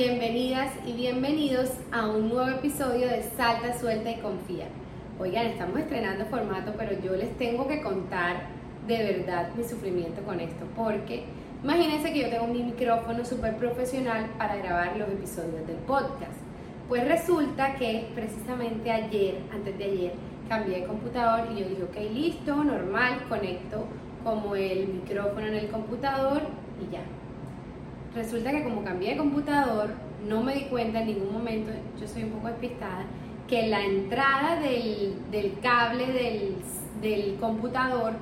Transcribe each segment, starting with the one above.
bienvenidas y bienvenidos a un nuevo episodio de Salta, Suelta y Confía. Oigan, estamos estrenando formato, pero yo les tengo que contar de verdad mi sufrimiento con esto, porque imagínense que yo tengo mi micrófono súper profesional para grabar los episodios del podcast. Pues resulta que precisamente ayer, antes de ayer, cambié de computador y yo dije, ok, listo, normal, conecto como el micrófono en el computador y ya resulta que como cambié de computador, no me di cuenta en ningún momento, yo soy un poco despistada, que la entrada del, cable del, del, computador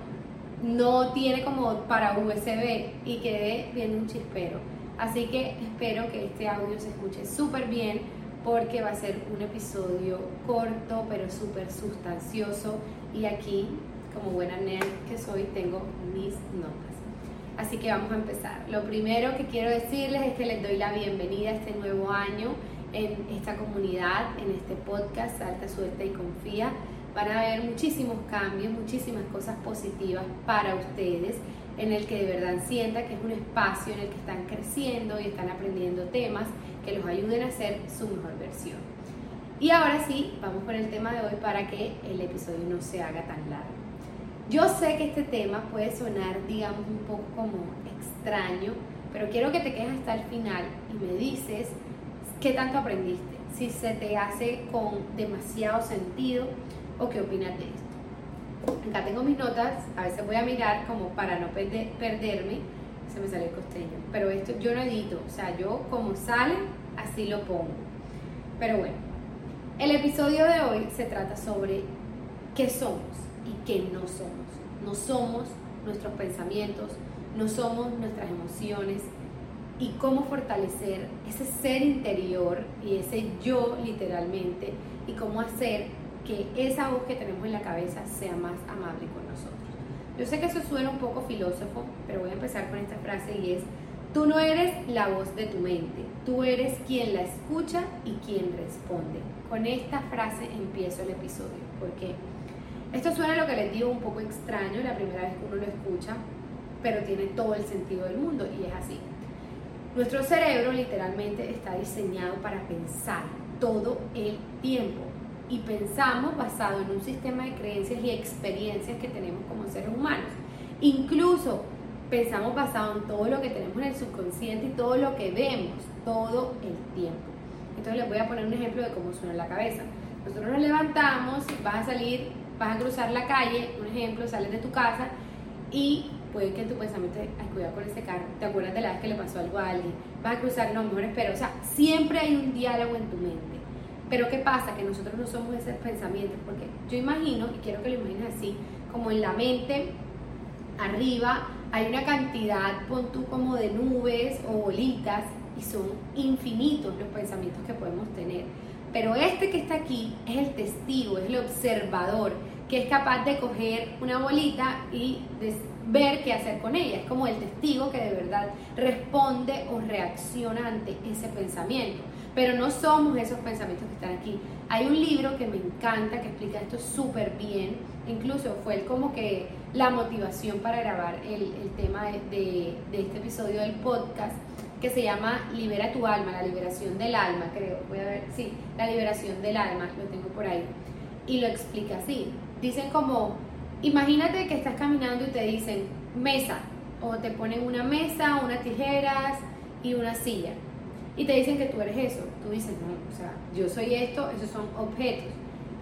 no tiene como para USB y quedé viendo un chispero. Así que espero que este audio se escuche súper bien porque va a ser un episodio corto pero súper sustancioso y aquí como buena nerd que soy tengo mis notas. Así que vamos a empezar. Lo primero que quiero decirles es que les doy la bienvenida a este nuevo año en esta comunidad, en este podcast, Alta Suelta y Confía. Van a haber muchísimos cambios, muchísimas cosas positivas para ustedes, en el que de verdad sienta que es un espacio en el que están creciendo y están aprendiendo temas que los ayuden a ser su mejor versión. Y ahora sí, vamos con el tema de hoy para que el episodio no se haga tan largo. Yo sé que este tema puede sonar, digamos, un poco como extraño, pero quiero que te quedes hasta el final y me dices qué tanto aprendiste, si se te hace con demasiado sentido o qué opinas de esto. Acá tengo mis notas, a veces voy a mirar como para no perderme, se me sale el costeño, pero esto yo no edito, o sea, yo como sale, así lo pongo. Pero bueno, el episodio de hoy se trata sobre qué somos y qué no somos. No somos nuestros pensamientos, no somos nuestras emociones y cómo fortalecer ese ser interior y ese yo literalmente y cómo hacer que esa voz que tenemos en la cabeza sea más amable con nosotros. Yo sé que eso suena un poco filósofo, pero voy a empezar con esta frase y es, tú no eres la voz de tu mente, tú eres quien la escucha y quien responde. Con esta frase empiezo el episodio, porque esto suena lo que les digo un poco extraño la primera vez que uno lo escucha, pero tiene todo el sentido del mundo y es así. Nuestro cerebro literalmente está diseñado para pensar todo el tiempo y pensamos basado en un sistema de creencias y experiencias que tenemos como seres humanos. Incluso pensamos basado en todo lo que tenemos en el subconsciente y todo lo que vemos todo el tiempo. Entonces les voy a poner un ejemplo de cómo suena en la cabeza. Nosotros nos levantamos, vas a salir vas a cruzar la calle, un ejemplo, sales de tu casa y puede que tu pensamiento, ay, cuidado con ese carro, te acuerdas de la vez que le pasó algo a alguien, vas a cruzar, no, mejor espero, o sea, siempre hay un diálogo en tu mente. Pero ¿qué pasa? Que nosotros no somos esos pensamientos, porque yo imagino, y quiero que lo imagines así, como en la mente, arriba, hay una cantidad, pon tú como de nubes o bolitas, y son infinitos los pensamientos que podemos tener. Pero este que está aquí es el testigo, es el observador, que es capaz de coger una bolita y de ver qué hacer con ella. Es como el testigo que de verdad responde o reacciona ante ese pensamiento. Pero no somos esos pensamientos que están aquí. Hay un libro que me encanta, que explica esto súper bien. Incluso fue como que la motivación para grabar el, tema de este episodio del podcast que se llama Libera tu alma, la liberación del alma, creo. Voy a ver, sí, la liberación del alma, lo tengo por ahí. Y lo explica así. Dicen como, imagínate que estás caminando y te dicen mesa, o te ponen una mesa, unas tijeras y una silla. Y te dicen que tú eres eso. Tú dices, no, o sea, yo soy esto, esos son objetos.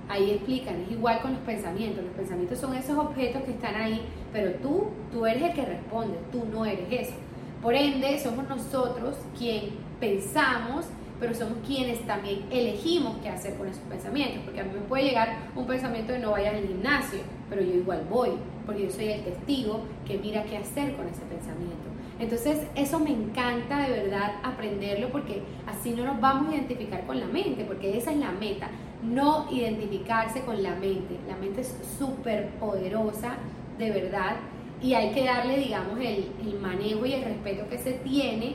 Ahí explican, es igual con los pensamientos. Los pensamientos son esos objetos que están ahí, pero tú, tú eres el que responde, tú no eres eso. Por ende, somos nosotros quien pensamos, pero somos quienes también elegimos qué hacer con esos pensamientos. Porque a mí me puede llegar un pensamiento de no vayas al gimnasio, pero yo igual voy, porque yo soy el testigo que mira qué hacer con ese pensamiento. Entonces, eso me encanta de verdad aprenderlo porque así no nos vamos a identificar con la mente, porque esa es la meta, no identificarse con la mente. La mente es súper poderosa, de verdad, y hay que darle, digamos, el, manejo y el respeto que se tiene,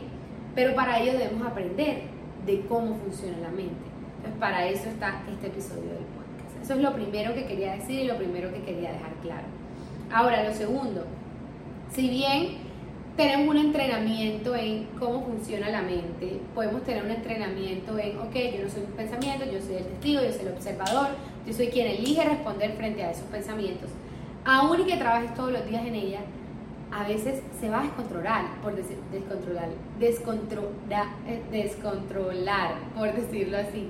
pero para ello debemos aprender de cómo funciona la mente. Entonces, para eso está este episodio del podcast. Eso es lo primero que quería decir y lo primero que quería dejar claro. Ahora, lo segundo, si bien tenemos un entrenamiento en cómo funciona la mente, podemos tener un entrenamiento en, ok, yo no soy un pensamiento, yo soy el testigo, yo soy el observador, yo soy quien elige responder frente a esos pensamientos. Aún y que trabajes todos los días en ella, a veces se va a descontrolar, por decir, descontrolar, descontrolar, eh, descontrolar, por decirlo así,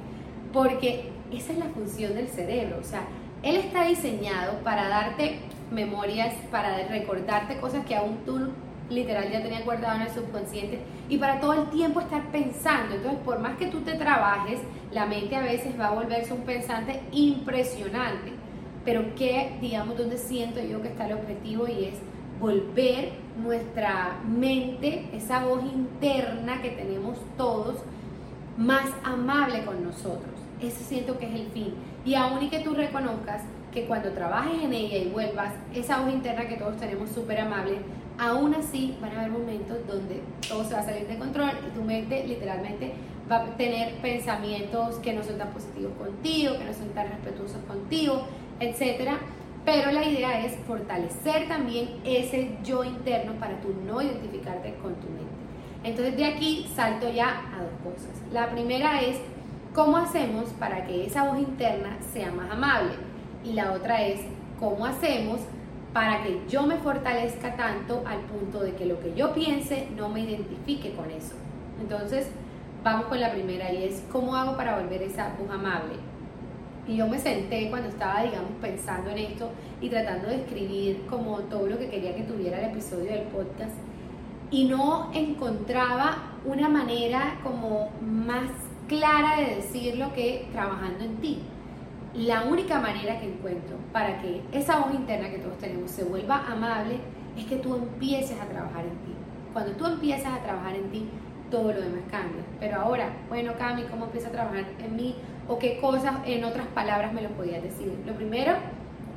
porque esa es la función del cerebro, o sea, él está diseñado para darte memorias, para recordarte cosas que aún tú literal ya tenías guardado en el subconsciente y para todo el tiempo estar pensando. Entonces, por más que tú te trabajes, la mente a veces va a volverse un pensante impresionante. Pero que, digamos, donde siento yo que está el objetivo y es volver nuestra mente, esa voz interna que tenemos todos, más amable con nosotros. Ese siento que es el fin. Y aún y que tú reconozcas que cuando trabajes en ella y vuelvas, esa voz interna que todos tenemos súper amable, aún así van a haber momentos donde todo se va a salir de control y tu mente literalmente va a tener pensamientos que no son tan positivos contigo, que no son tan respetuosos contigo, etcétera pero la idea es fortalecer también ese yo interno para tú no identificarte con tu mente. Entonces de aquí salto ya a dos cosas. La primera es cómo hacemos para que esa voz interna sea más amable. Y la otra es cómo hacemos para que yo me fortalezca tanto al punto de que lo que yo piense no me identifique con eso. Entonces, vamos con la primera y es cómo hago para volver esa voz amable. Y yo me senté cuando estaba, digamos, pensando en esto y tratando de escribir como todo lo que quería que tuviera el episodio del podcast. Y no encontraba una manera como más clara de decirlo que trabajando en ti. La única manera que encuentro para que esa voz interna que todos tenemos se vuelva amable es que tú empieces a trabajar en ti. Cuando tú empiezas a trabajar en ti, todo lo demás cambia. Pero ahora, bueno, Cami, ¿cómo empiezo a trabajar en mí? ¿O qué cosas, en otras palabras, me lo podías decir? Lo primero,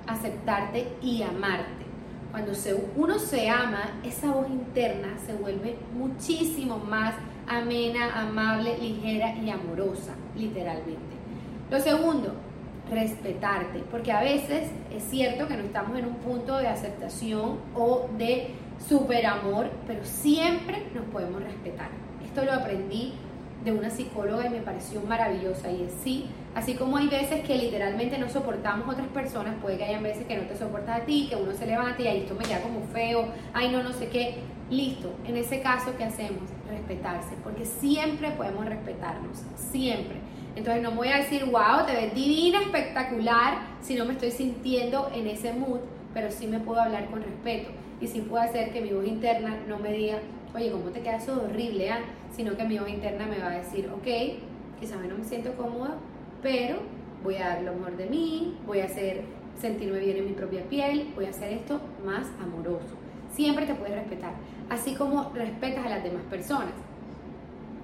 aceptarte y amarte. Cuando uno se ama, esa voz interna se vuelve muchísimo más amena, amable, ligera y amorosa, literalmente. Lo segundo, respetarte, porque a veces es cierto que no estamos en un punto de aceptación o de super amor, pero siempre nos podemos respetar. Esto lo aprendí de una psicóloga y me pareció maravillosa y es sí, así como hay veces que literalmente no soportamos otras personas, puede que haya veces que no te soportas a ti, que uno se levante y ahí esto me queda como feo, ay no, no sé qué, listo, en ese caso, ¿qué hacemos? Respetarse, porque siempre podemos respetarnos, siempre. Entonces no voy a decir, wow, te ves divina, espectacular, si no me estoy sintiendo en ese mood, pero sí me puedo hablar con respeto y sí puedo hacer que mi voz interna no me diga, oye, ¿cómo te queda eso horrible? Ah? Sino que mi voz interna me va a decir, ok, quizás no me siento cómoda, pero voy a dar lo mejor de mí, voy a hacer sentirme bien en mi propia piel, voy a hacer esto más amoroso. Siempre te puedes respetar, así como respetas a las demás personas.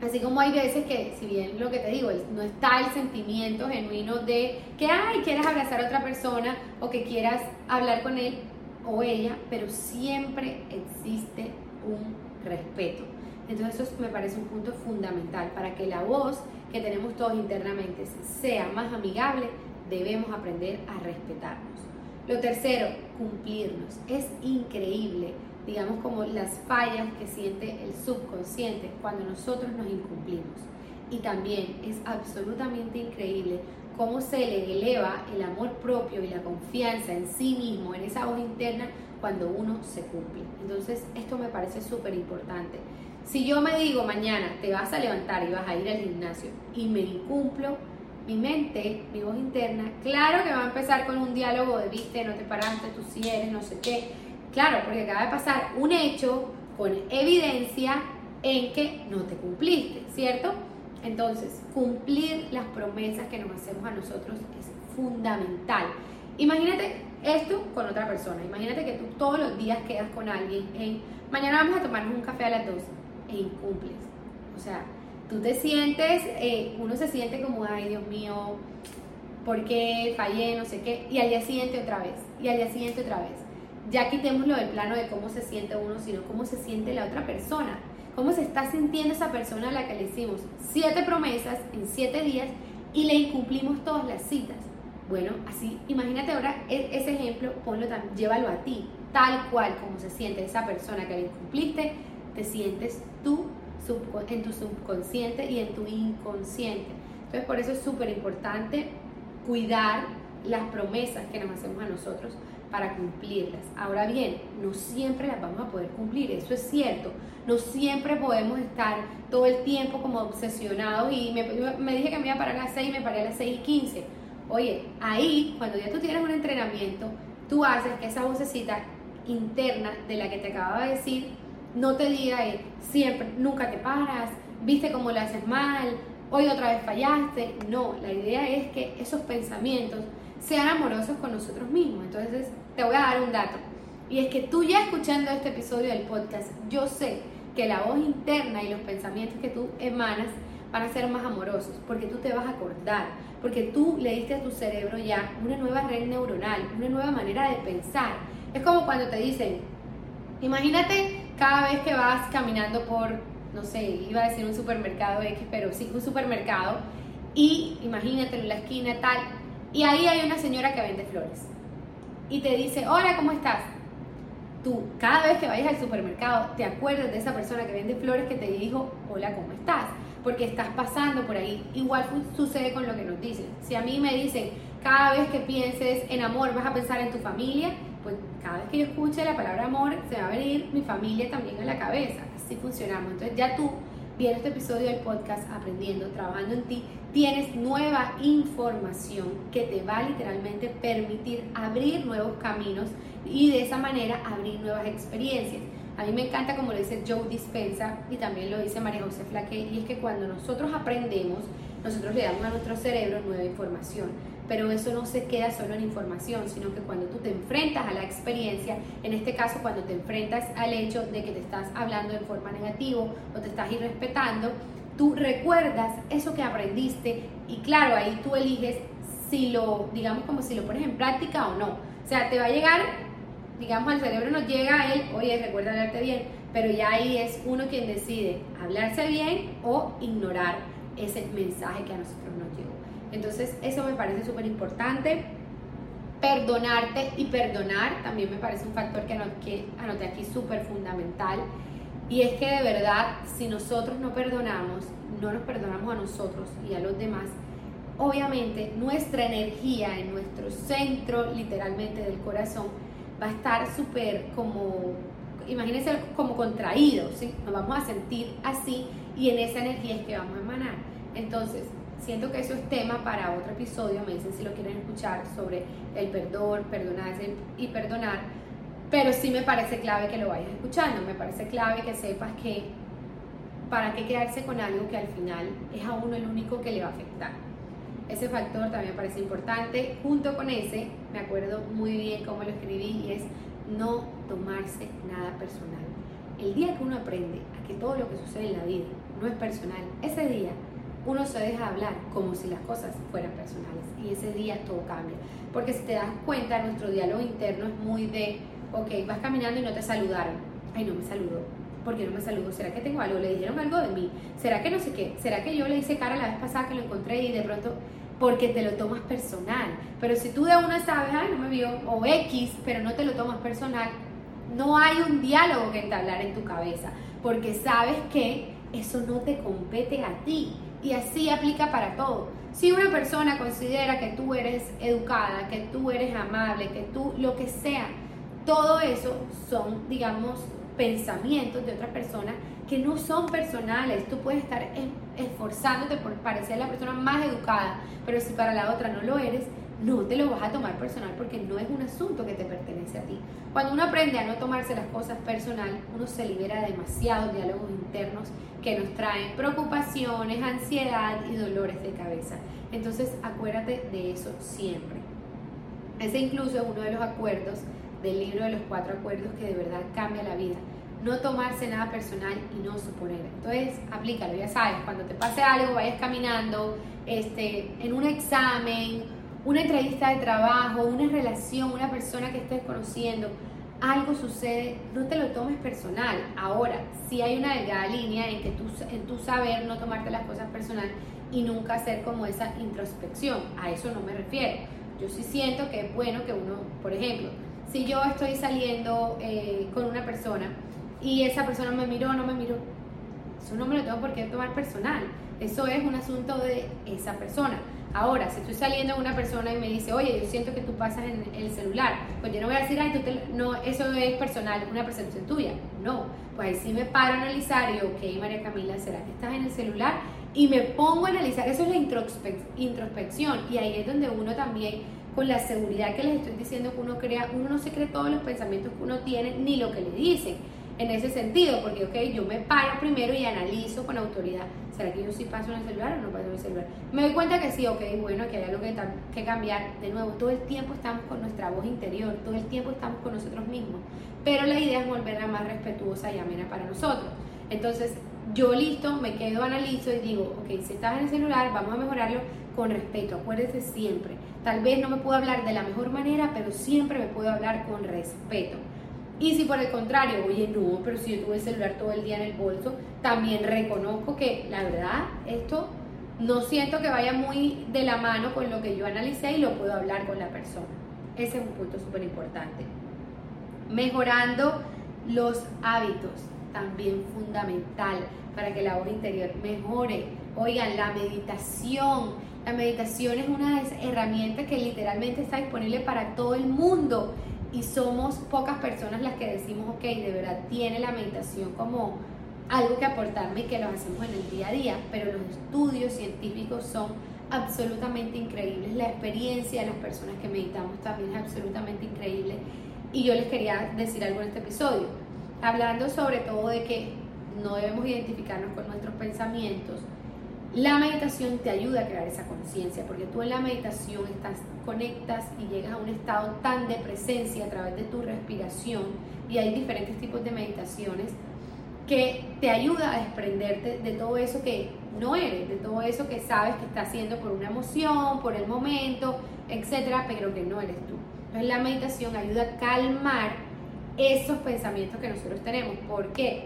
Así como hay veces que, si bien lo que te digo, no está el sentimiento genuino de que, ay, quieras abrazar a otra persona o que quieras hablar con él o ella, pero siempre existe un respeto. Entonces eso me parece un punto fundamental. Para que la voz que tenemos todos internamente sea más amigable, debemos aprender a respetarnos. Lo tercero, cumplirnos. Es increíble, digamos, como las fallas que siente el subconsciente cuando nosotros nos incumplimos. Y también es absolutamente increíble cómo se le eleva el amor propio y la confianza en sí mismo, en esa voz interna, cuando uno se cumple. Entonces, esto me parece súper importante. Si yo me digo mañana te vas a levantar y vas a ir al gimnasio y me incumplo, mi mente, mi voz interna, claro que va a empezar con un diálogo de viste, no te paraste, tú sí eres, no sé qué. Claro, porque acaba de pasar un hecho con evidencia en que no te cumpliste, ¿cierto? Entonces, cumplir las promesas que nos hacemos a nosotros es fundamental. Imagínate esto con otra persona. Imagínate que tú todos los días quedas con alguien en, mañana vamos a tomarnos un café a las 2 e incumples. O sea, tú te sientes, eh, uno se siente como, ay Dios mío, ¿por qué fallé? No sé qué. Y al día siguiente otra vez. Y al día siguiente otra vez. Ya quitemos lo del plano de cómo se siente uno, sino cómo se siente la otra persona. Cómo se está sintiendo esa persona a la que le hicimos siete promesas en siete días y le incumplimos todas las citas. Bueno, así, imagínate ahora e, ese ejemplo, ponlo, llévalo a ti, tal cual como se siente esa persona que le incumpliste, te sientes tú en tu subconsciente y en tu inconsciente. Entonces por eso es súper importante cuidar las promesas que nos hacemos a nosotros para cumplirlas. Ahora bien, no siempre las vamos a poder cumplir, eso es cierto. No siempre podemos estar todo el tiempo como obsesionados y me, me dije que me iba a parar a las 6 y me paré a las 6 y 15. Oye, ahí, cuando ya tú tienes un entrenamiento, tú haces que esa vocecita interna de la que te acababa de decir no te diga siempre, nunca te paras, viste cómo lo haces mal, hoy otra vez fallaste. No, la idea es que esos pensamientos sean amorosos con nosotros mismos. Entonces, te voy a dar un dato. Y es que tú ya escuchando este episodio del podcast, yo sé que la voz interna y los pensamientos que tú emanas van a ser más amorosos, porque tú te vas a acordar, porque tú le diste a tu cerebro ya una nueva red neuronal, una nueva manera de pensar. Es como cuando te dicen, imagínate cada vez que vas caminando por, no sé, iba a decir un supermercado X, pero sí, un supermercado, y imagínate en la esquina tal, y ahí hay una señora que vende flores y te dice, hola, ¿cómo estás? Tú, cada vez que vayas al supermercado, te acuerdas de esa persona que vende flores que te dijo, hola, ¿cómo estás? Porque estás pasando por ahí. Igual sucede con lo que nos dicen. Si a mí me dicen, cada vez que pienses en amor, vas a pensar en tu familia, pues cada vez que yo escuche la palabra amor, se va a venir mi familia también en la cabeza. Así funcionamos. Entonces ya tú, viendo este episodio del podcast, aprendiendo, trabajando en ti, tienes nueva información que te va a literalmente permitir abrir nuevos caminos y de esa manera abrir nuevas experiencias. A mí me encanta como lo dice Joe Dispensa y también lo dice María José Flaque, y es que cuando nosotros aprendemos, nosotros le damos a nuestro cerebro nueva información. Pero eso no se queda solo en información, sino que cuando tú te enfrentas a la experiencia, en este caso cuando te enfrentas al hecho de que te estás hablando de forma negativa o te estás irrespetando, tú recuerdas eso que aprendiste y claro, ahí tú eliges si lo, digamos como si lo pones en práctica o no. O sea, te va a llegar, digamos, al cerebro nos llega a él, oye, recuerda hablarte bien, pero ya ahí es uno quien decide hablarse bien o ignorar ese mensaje que a nosotros nos llegó. Entonces, eso me parece súper importante. Perdonarte y perdonar también me parece un factor que, que anoté aquí súper fundamental y es que de verdad, si nosotros no perdonamos, no nos perdonamos a nosotros y a los demás, obviamente nuestra energía en nuestro centro, literalmente del corazón, va a estar súper como, imagínense como contraído, ¿sí? Nos vamos a sentir así y en esa energía es que vamos a emanar. Entonces, siento que eso es tema para otro episodio, me dicen si lo quieren escuchar sobre el perdón, perdonarse y perdonar pero sí me parece clave que lo vayas escuchando, me parece clave que sepas que para qué quedarse con algo que al final es a uno el único que le va a afectar. Ese factor también parece importante. Junto con ese, me acuerdo muy bien cómo lo escribí y es no tomarse nada personal. El día que uno aprende a que todo lo que sucede en la vida no es personal, ese día uno se deja hablar como si las cosas fueran personales y ese día todo cambia. Porque si te das cuenta, nuestro diálogo interno es muy de ok, vas caminando y no te saludaron. Ay, no me saludó. ¿Por qué no me saludó? ¿Será que tengo algo? ¿Le dijeron algo de mí? ¿Será que no sé qué? ¿Será que yo le hice cara la vez pasada que lo encontré y de pronto porque te lo tomas personal? Pero si tú de una sabes, ay, no me vio, o X, pero no te lo tomas personal, no hay un diálogo que entablar en tu cabeza, porque sabes que eso no te compete a ti. Y así aplica para todo. Si una persona considera que tú eres educada, que tú eres amable, que tú lo que sea, todo eso son, digamos, pensamientos de otra persona que no son personales. Tú puedes estar esforzándote por parecer la persona más educada, pero si para la otra no lo eres, no te lo vas a tomar personal porque no es un asunto que te pertenece a ti. Cuando uno aprende a no tomarse las cosas personal, uno se libera de demasiados diálogos internos que nos traen preocupaciones, ansiedad y dolores de cabeza. Entonces acuérdate de eso siempre. Ese incluso es uno de los acuerdos del libro de los cuatro acuerdos que de verdad cambia la vida. No tomarse nada personal y no suponer. Entonces, aplícalo, ya sabes, cuando te pase algo, vayas caminando, este, en un examen, una entrevista de trabajo, una relación, una persona que estés conociendo, algo sucede, no te lo tomes personal. Ahora, si hay una delgada línea en que tú, en tu saber no tomarte las cosas personal y nunca hacer como esa introspección. A eso no me refiero. Yo sí siento que es bueno que uno, por ejemplo, si yo estoy saliendo eh, con una persona y esa persona me miró, no me miró. Eso no me lo tengo por qué tomar personal. Eso es un asunto de esa persona. Ahora, si estoy saliendo con una persona y me dice, oye, yo siento que tú pasas en el celular, pues yo no voy a decir, ay, tú no, eso es personal, una percepción tuya. No, pues ahí sí me paro a analizar y, ok, María Camila, ¿será que estás en el celular? Y me pongo a analizar, eso es la introspección y ahí es donde uno también, con la seguridad que les estoy diciendo que uno crea, uno no se cree todos los pensamientos que uno tiene ni lo que le dicen en ese sentido, porque, ok, yo me paro primero y analizo con autoridad, ¿será que yo sí paso en el celular o no paso en el celular? Me doy cuenta que sí, ok, bueno, que hay algo que, que cambiar. De nuevo, todo el tiempo estamos con nuestra voz interior, todo el tiempo estamos con nosotros mismos, pero la idea es volverla más respetuosa y amena para nosotros. Entonces, yo listo, me quedo, analizo y digo, ok, si estás en el celular, vamos a mejorarlo con respeto, acuérdese siempre. Tal vez no me puedo hablar de la mejor manera, pero siempre me puedo hablar con respeto. Y si por el contrario, oye, no, pero si yo tuve el celular todo el día en el bolso, también reconozco que la verdad, esto no siento que vaya muy de la mano con lo que yo analicé y lo puedo hablar con la persona. Ese es un punto súper importante. Mejorando los hábitos, también fundamental para que la voz interior mejore. Oigan, la meditación. La meditación es una herramienta que literalmente está disponible para todo el mundo y somos pocas personas las que decimos, ok, de verdad tiene la meditación como algo que aportarme y que lo hacemos en el día a día, pero los estudios científicos son absolutamente increíbles, la experiencia de las personas que meditamos también es absolutamente increíble. Y yo les quería decir algo en este episodio, hablando sobre todo de que no debemos identificarnos con nuestros pensamientos, la meditación te ayuda a crear esa conciencia, porque tú en la meditación estás, conectas y llegas a un estado tan de presencia a través de tu respiración, y hay diferentes tipos de meditaciones que te ayuda a desprenderte de todo eso que no eres, de todo eso que sabes que estás haciendo por una emoción, por el momento, etcétera, pero que no eres tú. Entonces la meditación ayuda a calmar esos pensamientos que nosotros tenemos. ¿Por qué?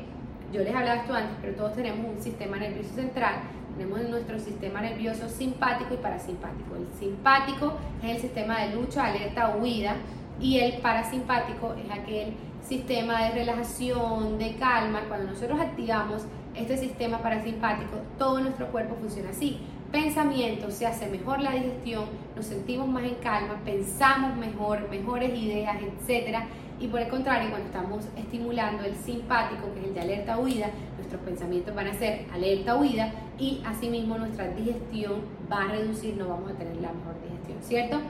Yo les hablaba esto antes, pero todos tenemos un sistema nervioso central tenemos nuestro sistema nervioso simpático y parasimpático. El simpático es el sistema de lucha, alerta, huida y el parasimpático es aquel sistema de relajación, de calma. Cuando nosotros activamos este sistema parasimpático, todo nuestro cuerpo funciona así. Pensamiento, se hace mejor la digestión, nos sentimos más en calma, pensamos mejor, mejores ideas, etcétera. Y por el contrario, cuando estamos estimulando el simpático, que es el de alerta huida, pensamientos van a ser alerta huida y asimismo nuestra digestión va a reducir, no vamos a tener la mejor digestión, ¿cierto?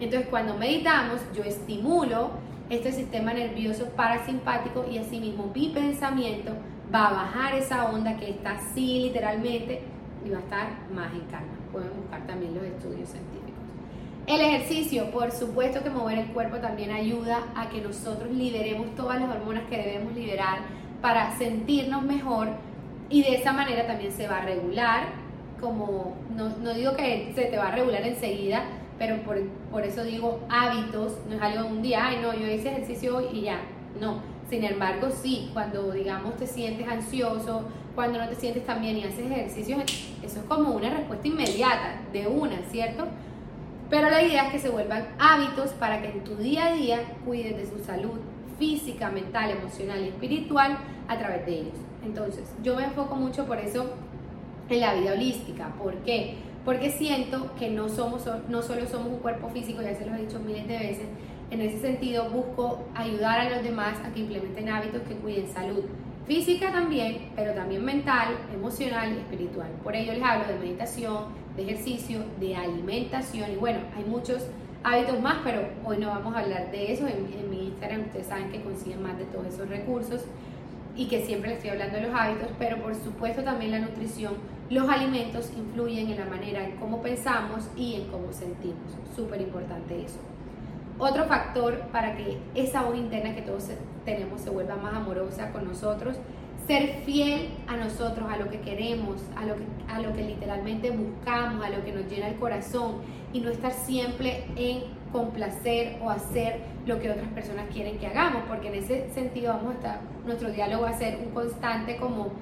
Entonces cuando meditamos, yo estimulo este sistema nervioso parasimpático y asimismo mi pensamiento va a bajar esa onda que está así literalmente y va a estar más en calma. Pueden buscar también los estudios científicos. El ejercicio, por supuesto que mover el cuerpo también ayuda a que nosotros liberemos todas las hormonas que debemos liberar para sentirnos mejor y de esa manera también se va a regular, como no, digo que se te va a regular enseguida, pero por, por, eso digo hábitos, no es algo de un día, ay no, yo hice ejercicio hoy y ya, no. Sin embargo, sí, cuando digamos te sientes ansioso, cuando no te sientes tan bien y haces ejercicio, eso es como una respuesta inmediata, de una, ¿cierto? Pero la idea es que se vuelvan hábitos para que en tu día a día cuides de su salud física, mental, emocional y espiritual a través de ellos. Entonces, yo me enfoco mucho por eso en la vida holística. ¿Por qué? Porque siento que no, somos, no solo somos un cuerpo físico, ya se los he dicho miles de veces, en ese sentido busco ayudar a los demás a que implementen hábitos que cuiden salud física también, pero también mental, emocional y espiritual. Por ello les hablo de meditación, de ejercicio, de alimentación y bueno, hay muchos hábitos más, pero hoy no vamos a hablar de eso. En, mi Instagram ustedes saben que consiguen más de todos esos recursos y que siempre estoy hablando de los hábitos, pero por supuesto también la nutrición, los alimentos influyen en la manera en cómo pensamos y en cómo sentimos. Súper importante eso. Otro factor para que esa voz interna que todos tenemos se vuelva más amorosa con nosotros ser fiel a nosotros, a lo que queremos, a lo que, a lo que literalmente buscamos, a lo que nos llena el corazón y no estar siempre en complacer o hacer lo que otras personas quieren que hagamos, porque en ese sentido vamos a estar, nuestro diálogo va a ser un constante como,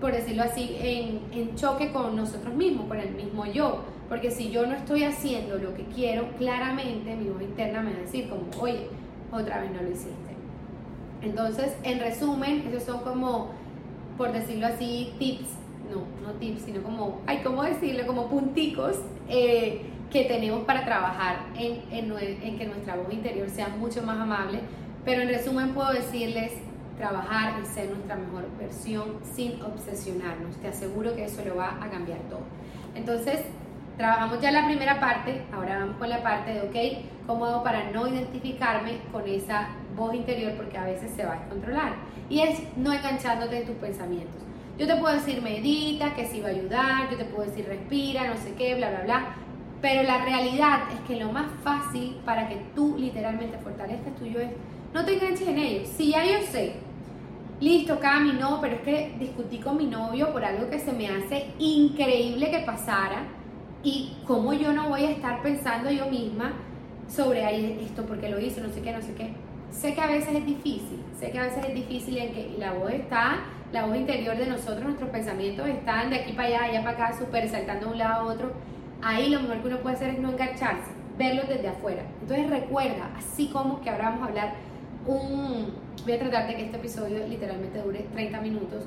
por decirlo así, en, en choque con nosotros mismos, con el mismo yo, porque si yo no estoy haciendo lo que quiero, claramente mi voz interna me va a decir como, oye, otra vez no lo hiciste Entonces, en resumen, esos son como, por decirlo así, tips, no, no tips, sino como, ay, ¿cómo decirlo? Como punticos eh, que tenemos para trabajar en, en, que nuestra voz interior sea mucho más amable. Pero en resumen puedo decirles, trabajar y ser nuestra mejor versión sin obsesionarnos. Te aseguro que eso lo va a cambiar todo. Entonces, trabajamos ya la primera parte, ahora vamos con la parte de, ok, ¿cómo hago para no identificarme con esa voz interior? Porque a veces se va a descontrolar. Y es no enganchándote en tus pensamientos. Yo te puedo decir medita, que sí va a ayudar, yo te puedo decir respira, no sé qué, bla, bla, bla. Pero la realidad es que lo más fácil para que tú literalmente fortalezcas tuyo es no te enganches en ellos. Si ya yo sé listo, Cami, no, pero es que discutí con mi novio por algo que se me hace increíble que pasara y cómo yo no voy a estar pensando yo misma sobre esto porque lo hizo, no sé qué, no sé qué. Sé que a veces es difícil, sé que a veces es difícil en que la voz está, la voz interior de nosotros, nuestros pensamientos están de aquí para allá, allá para acá, súper saltando de un lado a otro. Ahí lo mejor que uno puede hacer es no engancharse, verlos desde afuera. Entonces recuerda, así como que ahora vamos a hablar un, voy a tratar de que este episodio literalmente dure 30 minutos.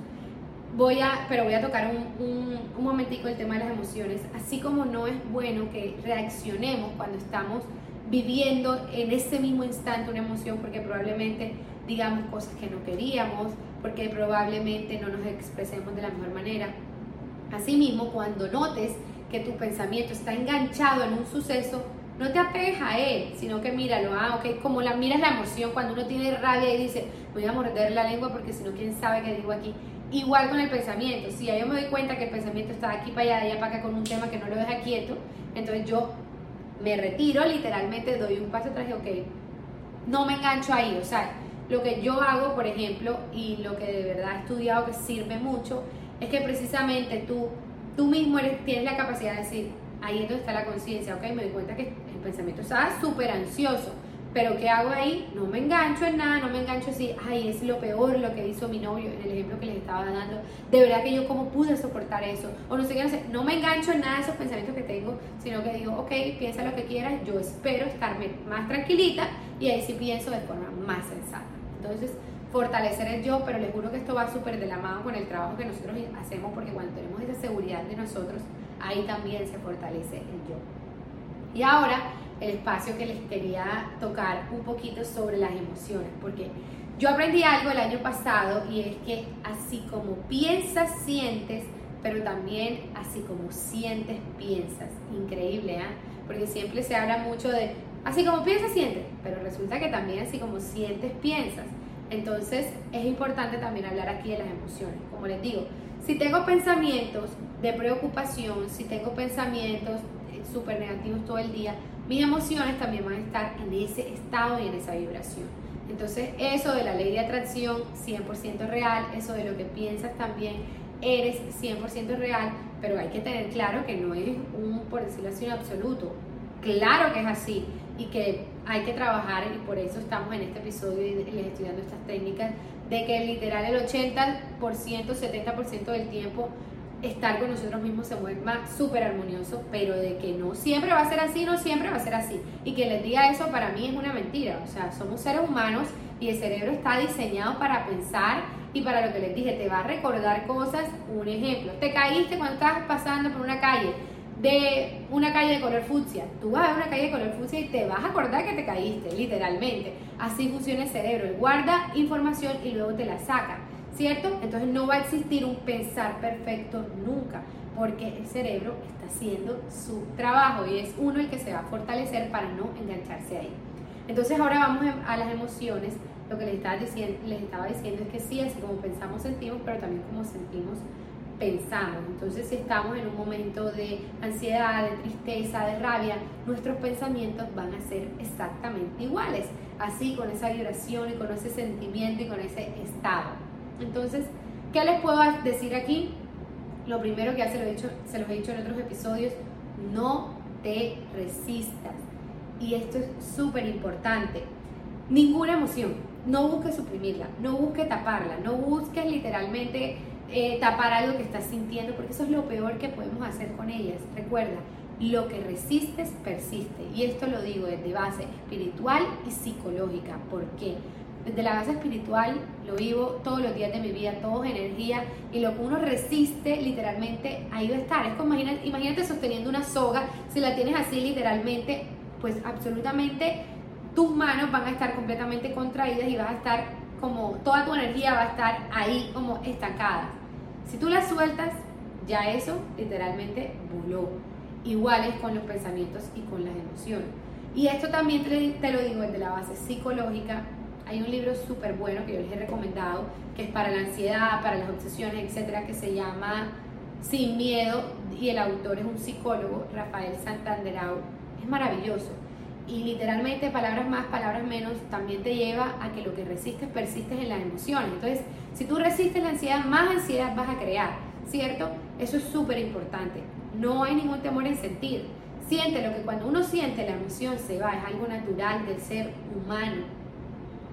Voy a, pero voy a tocar un, un, un momentico el tema de las emociones, así como no es bueno que reaccionemos cuando estamos viviendo en ese mismo instante una emoción porque probablemente digamos cosas que no queríamos, porque probablemente no nos expresemos de la mejor manera. Asimismo, cuando notes que tu pensamiento está enganchado en un suceso, no te apegues a él, sino que míralo, ah, ok, como la miras la emoción cuando uno tiene rabia y dice, voy a morder la lengua porque si no, quién sabe qué digo aquí. Igual con el pensamiento, si yo me doy cuenta que el pensamiento está aquí para allá, allá para acá con un tema que no lo deja quieto, entonces yo me retiro, literalmente doy un paso atrás y ok, no me engancho ahí, o sea, lo que yo hago, por ejemplo, y lo que de verdad he estudiado que sirve mucho, es que precisamente tú, tú mismo eres, tienes la capacidad de decir, ahí es donde está la conciencia, ok, me doy cuenta que el pensamiento estaba súper ansioso, pero ¿qué hago ahí? No me engancho en nada, no me engancho así, ay, es lo peor lo que hizo mi novio, en el ejemplo que les estaba dando, de verdad que yo cómo pude soportar eso, o no sé qué, no sé, no me engancho en nada de esos pensamientos que tengo, sino que digo, ok, piensa lo que quieras, yo espero estarme más tranquilita y ahí sí pienso de forma más sensata. Entonces, fortalecer el yo, pero les juro que esto va súper de la mano con el trabajo que nosotros hacemos, porque cuando tenemos esa seguridad de nosotros, ahí también se fortalece el yo. Y ahora el espacio que les quería tocar un poquito sobre las emociones, porque yo aprendí algo el año pasado y es que así como piensas, sientes, pero también así como sientes, piensas. Increíble, ¿ah? Porque siempre se habla mucho de así como piensas, sientes, pero resulta que también así como sientes, piensas. Entonces es importante también hablar aquí de las emociones. Como les digo, si tengo pensamientos de preocupación, si tengo pensamientos eh, súper negativos todo el día, mis emociones también van a estar en ese estado y en esa vibración. Entonces, eso de la ley de atracción 100% real, eso de lo que piensas también eres 100% real, pero hay que tener claro que no es un, por decirlo así, un absoluto. Claro que es así y que hay que trabajar y por eso estamos en este episodio y les estoy estas técnicas de que literal el 80%, 70% del tiempo estar con nosotros mismos se vuelva súper armonioso, pero de que no siempre va a ser así, no siempre va a ser así. Y que les diga eso para mí es una mentira. O sea, somos seres humanos y el cerebro está diseñado para pensar y para lo que les dije, te va a recordar cosas. Un ejemplo, te caíste cuando estabas pasando por una calle de una calle de color fucsia. Tú vas a ver una calle de color fucsia y te vas a acordar que te caíste, literalmente. Así funciona el cerebro. Él guarda información y luego te la saca. ¿Cierto? Entonces no va a existir un pensar perfecto nunca, porque el cerebro está haciendo su trabajo y es uno el que se va a fortalecer para no engancharse ahí. Entonces ahora vamos em, a las emociones. Lo que les estaba diciendo, les estaba diciendo es que sí, así como pensamos, sentimos, pero también como sentimos, pensamos. Entonces si estamos en un momento de ansiedad, de tristeza, de rabia, nuestros pensamientos van a ser exactamente iguales. Así, con esa vibración y con ese sentimiento y con ese estado. Entonces, ¿qué les puedo decir aquí? Lo primero que ya se, lo he dicho, se los he dicho en otros episodios, no te resistas. Y esto es súper importante. Ninguna emoción, no busques suprimirla, no busques taparla, no busques literalmente eh, tapar algo que estás sintiendo, porque eso es lo peor que podemos hacer con ellas. Recuerda, lo que resistes persiste. Y esto lo digo desde base espiritual y psicológica. ¿Por qué? Desde la base espiritual lo vivo todos los días de mi vida, todo es energía y lo que uno resiste literalmente ahí va a estar. Es como imagínate, imagínate sosteniendo una soga, si la tienes así literalmente, pues absolutamente tus manos van a estar completamente contraídas y vas a estar como toda tu energía va a estar ahí como estancada. Si tú la sueltas, ya eso literalmente voló. Igual es con los pensamientos y con las emociones. Y esto también te, te lo digo desde la base psicológica, hay un libro súper bueno que yo les he recomendado, que es para la ansiedad, para las obsesiones, etcétera, que se llama Sin Miedo, y el autor es un psicólogo, Rafael Santanderau. Es maravilloso. Y literalmente, palabras más, palabras menos, también te lleva a que lo que resistes, persistes en las emociones. Entonces, si tú resistes la ansiedad, más ansiedad vas a crear, ¿cierto? Eso es súper importante. No hay ningún temor en sentir. Siente lo que cuando uno siente la emoción se va, es algo natural del ser humano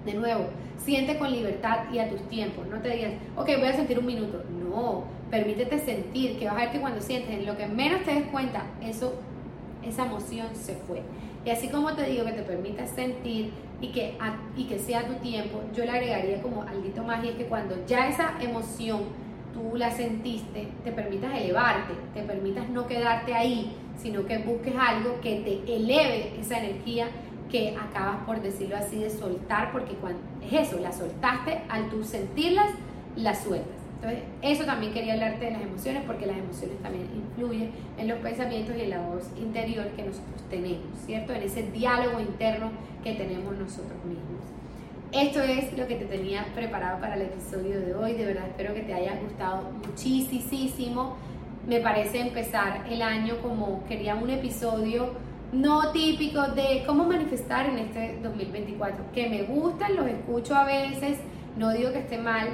de nuevo, siente con libertad y a tus tiempos. No te digas, ok, voy a sentir un minuto. No, permítete sentir, que vas a ver que cuando sientes, en lo que menos te des cuenta, eso, esa emoción se fue. Y así como te digo que te permitas sentir y que, y que sea tu tiempo, yo le agregaría como algo más y es que cuando ya esa emoción tú la sentiste, te permitas elevarte, te permitas no quedarte ahí, sino que busques algo que te eleve esa energía que acabas por decirlo así de soltar, porque cuando es eso, la soltaste, al tú sentirlas, las sueltas. Entonces, eso también quería hablarte de las emociones, porque las emociones también influyen en los pensamientos y en la voz interior que nosotros tenemos, ¿cierto? En ese diálogo interno que tenemos nosotros mismos. Esto es lo que te tenía preparado para el episodio de hoy. De verdad espero que te haya gustado muchísimo. Me parece empezar el año como quería un episodio no típico de cómo manifestar en este 2024. Que me gustan, los escucho a veces, no digo que esté mal,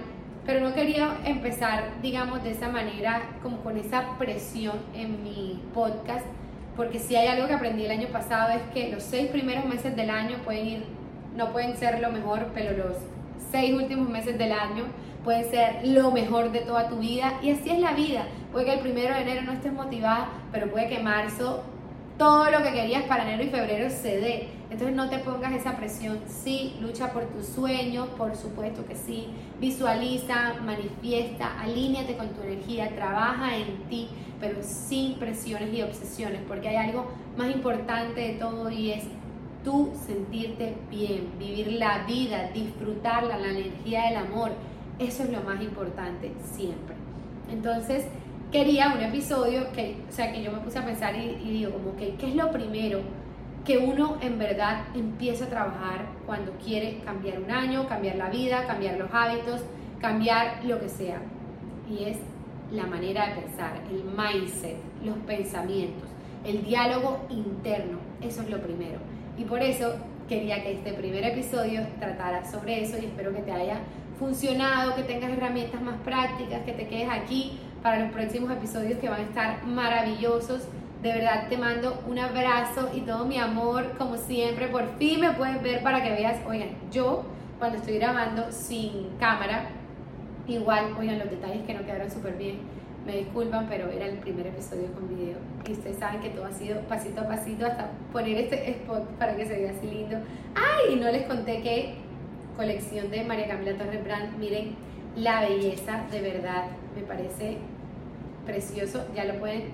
pero no quería empezar, digamos, de esa manera, como con esa presión en mi podcast, porque si hay algo que aprendí el año pasado es que los seis primeros meses del año pueden ir, no pueden ser lo mejor, pero los seis últimos meses del año pueden ser lo mejor de toda tu vida y así es la vida. Puede que el primero de enero no estés motivada, pero puede que marzo todo lo que querías para enero y febrero se dé. Entonces no te pongas esa presión. Sí, lucha por tus sueños, por supuesto que sí. Visualiza, manifiesta, alíñate con tu energía, trabaja en ti, pero sin presiones y obsesiones, porque hay algo más importante de todo y es tú sentirte bien, vivir la vida, disfrutarla, la energía del amor. Eso es lo más importante siempre. Entonces, quería un episodio que, o sea, que yo me puse a pensar y, digo, como que, ¿qué es lo primero que uno en verdad empieza a trabajar cuando quiere cambiar un año, cambiar la vida, cambiar los hábitos, cambiar lo que sea? Y es la manera de pensar, el mindset, los pensamientos, el diálogo interno, eso es lo primero. Y por eso quería que este primer episodio tratara sobre eso y espero que te haya funcionado, que tengas herramientas más prácticas, que te quedes aquí para los próximos episodios que van a estar maravillosos. De verdad te mando un abrazo y todo mi amor, como siempre. Por fin me puedes ver para que veas, oigan, yo cuando estoy grabando sin cámara, igual, oigan, los detalles que no quedaron súper bien, me disculpan, pero era el primer episodio con video. Y ustedes saben que todo ha sido pasito a pasito hasta poner este spot para que se vea así lindo. ¡Ay! Y no les conté que colección de María Camila Torres Brand, miren la belleza, de verdad, me parece precioso, ya lo pueden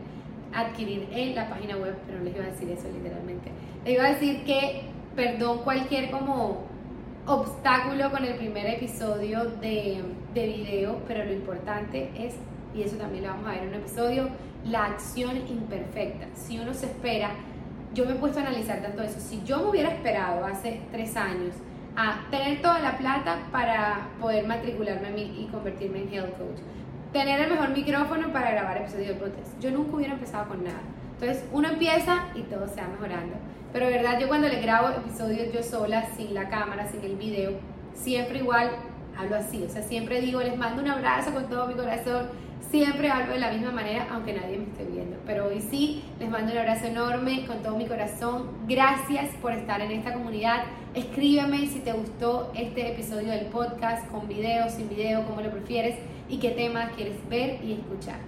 adquirir en la página web, pero no les iba a decir eso literalmente. Les iba a decir que, perdón, cualquier como obstáculo con el primer episodio de, de video, pero lo importante es, y eso también lo vamos a ver en un episodio, la acción imperfecta. Si uno se espera, yo me he puesto a analizar tanto eso, si yo me hubiera esperado hace tres años, a tener toda la plata para poder matricularme a mí y convertirme en health coach. Tener el mejor micrófono para grabar episodios de podcast. Yo nunca hubiera empezado con nada. Entonces uno empieza y todo se va mejorando. Pero verdad yo cuando le grabo episodios yo sola, sin la cámara, sin el video, siempre igual hablo así. O sea, siempre digo, les mando un abrazo con todo mi corazón Siempre hablo de la misma manera, aunque nadie me esté viendo. Pero hoy sí, les mando un abrazo enorme con todo mi corazón. Gracias por estar en esta comunidad. Escríbeme si te gustó este episodio del podcast, con video, sin video, como lo prefieres, y qué temas quieres ver y escuchar.